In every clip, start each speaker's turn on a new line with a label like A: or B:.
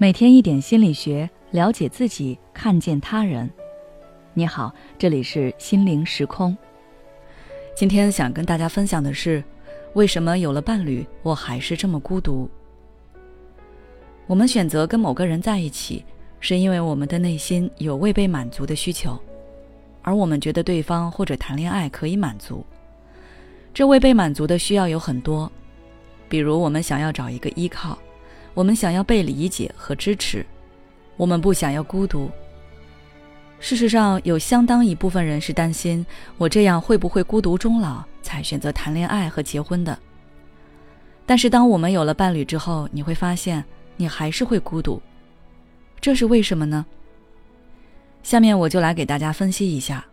A: 每天一点心理学，了解自己，看见他人。你好，这里是心灵时空。今天想跟大家分享的是，为什么有了伴侣，我还是这么孤独？我们选择跟某个人在一起，是因为我们的内心有未被满足的需求，而我们觉得对方或者谈恋爱可以满足。这未被满足的需要有很多，比如我们想要找一个依靠。我们想要被理解和支持，我们不想要孤独。事实上，有相当一部分人是担心我这样会不会孤独终老，才选择谈恋爱和结婚的。但是，当我们有了伴侣之后，你会发现你还是会孤独。这是为什么呢？下面我就来给大家分析一下。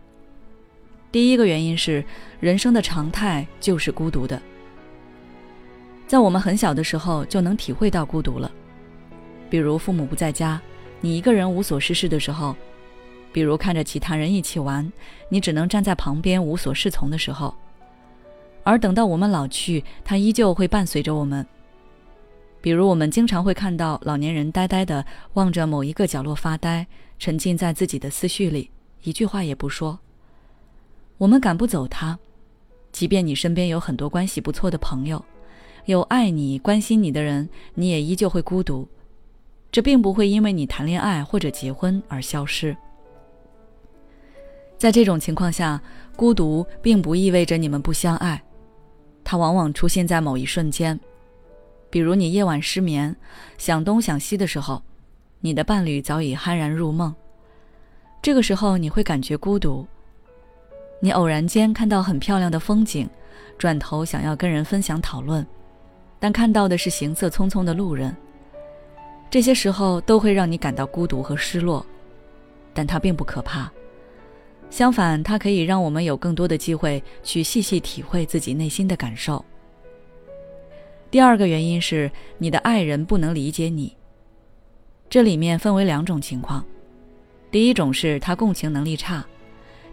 A: 第一个原因是，人生的常态就是孤独的。在我们很小的时候就能体会到孤独了，比如父母不在家，你一个人无所事事的时候；比如看着其他人一起玩，你只能站在旁边无所适从的时候。而等到我们老去，它依旧会伴随着我们。比如我们经常会看到老年人呆呆地望着某一个角落发呆，沉浸在自己的思绪里，一句话也不说。我们赶不走他，即便你身边有很多关系不错的朋友。有爱你、关心你的人，你也依旧会孤独。这并不会因为你谈恋爱或者结婚而消失。在这种情况下，孤独并不意味着你们不相爱，它往往出现在某一瞬间，比如你夜晚失眠、想东想西的时候，你的伴侣早已酣然入梦。这个时候你会感觉孤独。你偶然间看到很漂亮的风景，转头想要跟人分享讨论。但看到的是行色匆匆的路人，这些时候都会让你感到孤独和失落，但它并不可怕，相反，它可以让我们有更多的机会去细细体会自己内心的感受。第二个原因是你的爱人不能理解你，这里面分为两种情况，第一种是他共情能力差，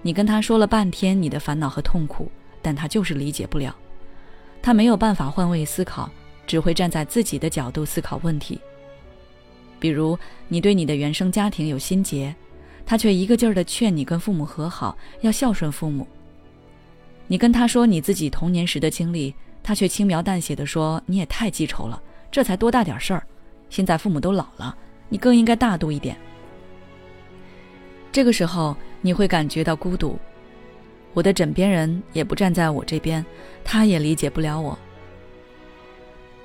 A: 你跟他说了半天你的烦恼和痛苦，但他就是理解不了。他没有办法换位思考，只会站在自己的角度思考问题。比如，你对你的原生家庭有心结，他却一个劲儿的劝你跟父母和好，要孝顺父母。你跟他说你自己童年时的经历，他却轻描淡写的说：“你也太记仇了，这才多大点事儿，现在父母都老了，你更应该大度一点。”这个时候，你会感觉到孤独。我的枕边人也不站在我这边，他也理解不了我。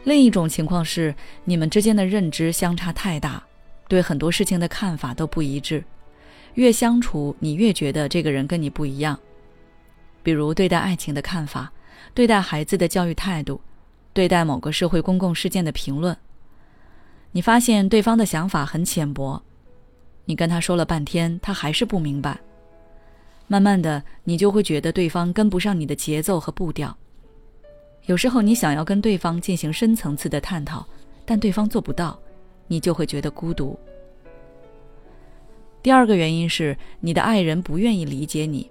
A: 另一种情况是，你们之间的认知相差太大，对很多事情的看法都不一致，越相处你越觉得这个人跟你不一样。比如对待爱情的看法，对待孩子的教育态度，对待某个社会公共事件的评论，你发现对方的想法很浅薄，你跟他说了半天，他还是不明白。慢慢的，你就会觉得对方跟不上你的节奏和步调。有时候你想要跟对方进行深层次的探讨，但对方做不到，你就会觉得孤独。第二个原因是你的爱人不愿意理解你。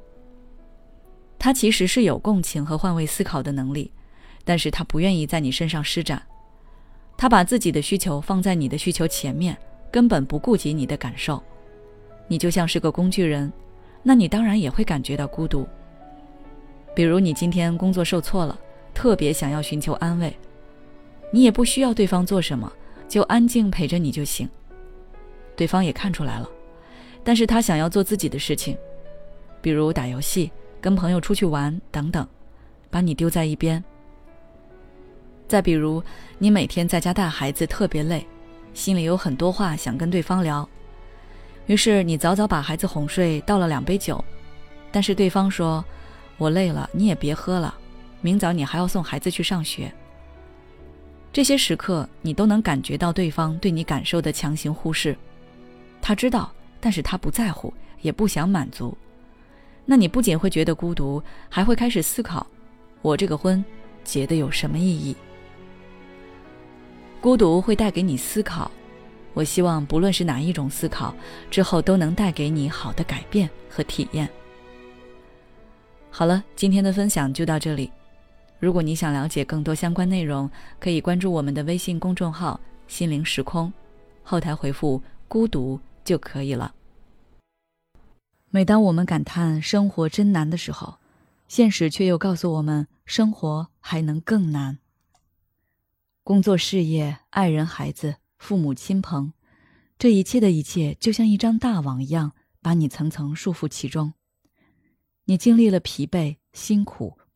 A: 他其实是有共情和换位思考的能力，但是他不愿意在你身上施展。他把自己的需求放在你的需求前面，根本不顾及你的感受。你就像是个工具人。那你当然也会感觉到孤独。比如你今天工作受挫了，特别想要寻求安慰，你也不需要对方做什么，就安静陪着你就行。对方也看出来了，但是他想要做自己的事情，比如打游戏、跟朋友出去玩等等，把你丢在一边。再比如你每天在家带孩子特别累，心里有很多话想跟对方聊。于是你早早把孩子哄睡，倒了两杯酒，但是对方说：“我累了，你也别喝了，明早你还要送孩子去上学。”这些时刻，你都能感觉到对方对你感受的强行忽视。他知道，但是他不在乎，也不想满足。那你不仅会觉得孤独，还会开始思考：我这个婚结的有什么意义？孤独会带给你思考。我希望不论是哪一种思考，之后都能带给你好的改变和体验。好了，今天的分享就到这里。如果你想了解更多相关内容，可以关注我们的微信公众号“心灵时空”。后台回复“孤独”就可以了。每当我们感叹生活真难的时候，现实却又告诉我们，生活还能更难。工作、事业、爱人、孩子、父母亲朋，这一切的一切，就像一张大网一样，把你层层束缚其中。你经历了疲惫、辛苦、